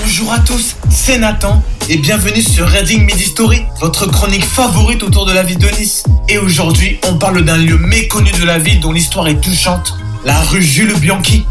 Bonjour à tous, c'est Nathan et bienvenue sur Reading Midi Story, votre chronique favorite autour de la ville de Nice. Et aujourd'hui, on parle d'un lieu méconnu de la ville dont l'histoire est touchante, la rue Jules Bianchi.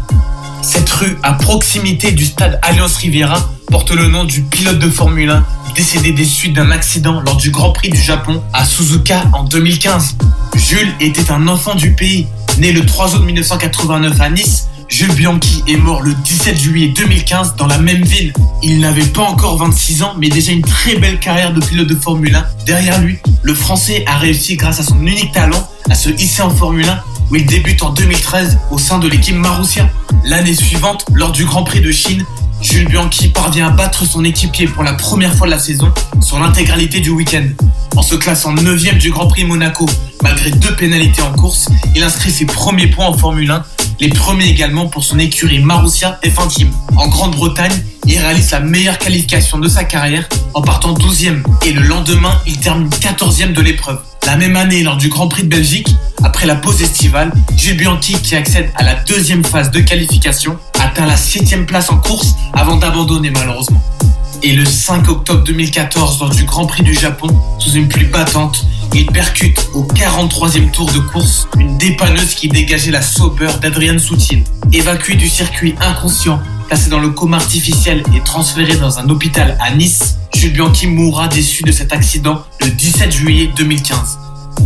Cette rue, à proximité du stade Alliance Riviera, porte le nom du pilote de Formule 1 décédé des suites d'un accident lors du Grand Prix du Japon à Suzuka en 2015. Jules était un enfant du pays, né le 3 août 1989 à Nice Jules Bianchi est mort le 17 juillet 2015 dans la même ville. Il n'avait pas encore 26 ans, mais déjà une très belle carrière de pilote de Formule 1. Derrière lui, le Français a réussi grâce à son unique talent à se hisser en Formule 1 où il débute en 2013 au sein de l'équipe Marussia. L'année suivante, lors du Grand Prix de Chine, Jules Bianchi parvient à battre son équipier pour la première fois de la saison sur l'intégralité du week-end. En se classant 9ème du Grand Prix Monaco, malgré deux pénalités en course, il inscrit ses premiers points en Formule 1 les premiers également pour son écurie Marussia F1 Team. En Grande-Bretagne, il réalise la meilleure qualification de sa carrière en partant 12e et le lendemain, il termine 14e de l'épreuve. La même année, lors du Grand Prix de Belgique, après la pause estivale, Jules Bianchi, qui accède à la deuxième phase de qualification, atteint la 7 place en course avant d'abandonner malheureusement. Et le 5 octobre 2014, lors du Grand Prix du Japon, sous une pluie battante, il percute au 43e tour de course une dépanneuse qui dégageait la sauveur d'Adrian Soutine. Évacué du circuit inconscient, placé dans le coma artificiel et transféré dans un hôpital à Nice, Jules Bianchi mourra déçu de cet accident le 17 juillet 2015.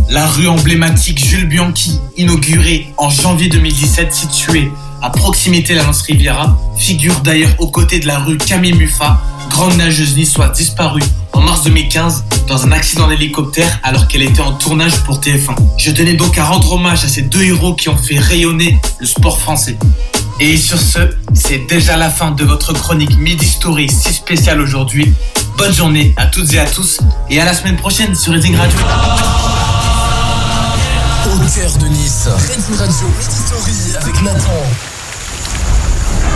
La rue emblématique Jules Bianchi, inaugurée en janvier 2017, située à proximité de la Lance Riviera, figure d'ailleurs aux côtés de la rue Camille Muffat, grande nageuse niçoise disparue en mars 2015 dans un accident d'hélicoptère alors qu'elle était en tournage pour TF1. Je tenais donc à rendre hommage à ces deux héros qui ont fait rayonner le sport français. Et sur ce, c'est déjà la fin de votre chronique Midi Story si spéciale aujourd'hui. Bonne journée à toutes et à tous et à la semaine prochaine sur Reading Radio. Au cœur de Nice, Radio Story avec Nathan.